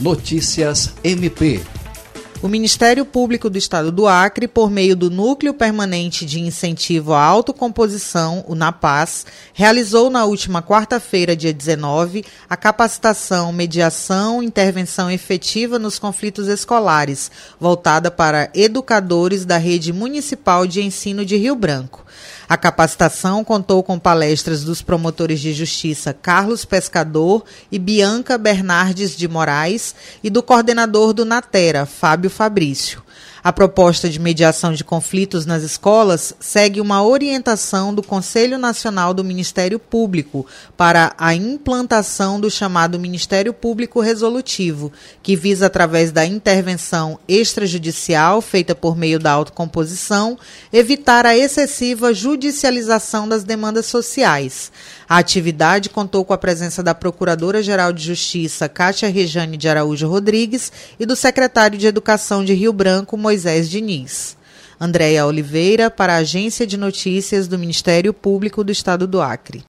Notícias MP. O Ministério Público do Estado do Acre, por meio do Núcleo Permanente de Incentivo à Autocomposição, o NAPAS, realizou na última quarta-feira, dia 19, a capacitação, mediação e intervenção efetiva nos conflitos escolares, voltada para educadores da Rede Municipal de Ensino de Rio Branco. A capacitação contou com palestras dos promotores de justiça Carlos Pescador e Bianca Bernardes de Moraes e do coordenador do Natera, Fábio Fabrício. A proposta de mediação de conflitos nas escolas segue uma orientação do Conselho Nacional do Ministério Público para a implantação do chamado Ministério Público Resolutivo, que visa, através da intervenção extrajudicial feita por meio da autocomposição, evitar a excessiva judicialização das demandas sociais. A atividade contou com a presença da Procuradora-Geral de Justiça, Cátia Rejane de Araújo Rodrigues, e do secretário de Educação de Rio Branco, Moisés Diniz. Andréia Oliveira, para a Agência de Notícias do Ministério Público do Estado do Acre.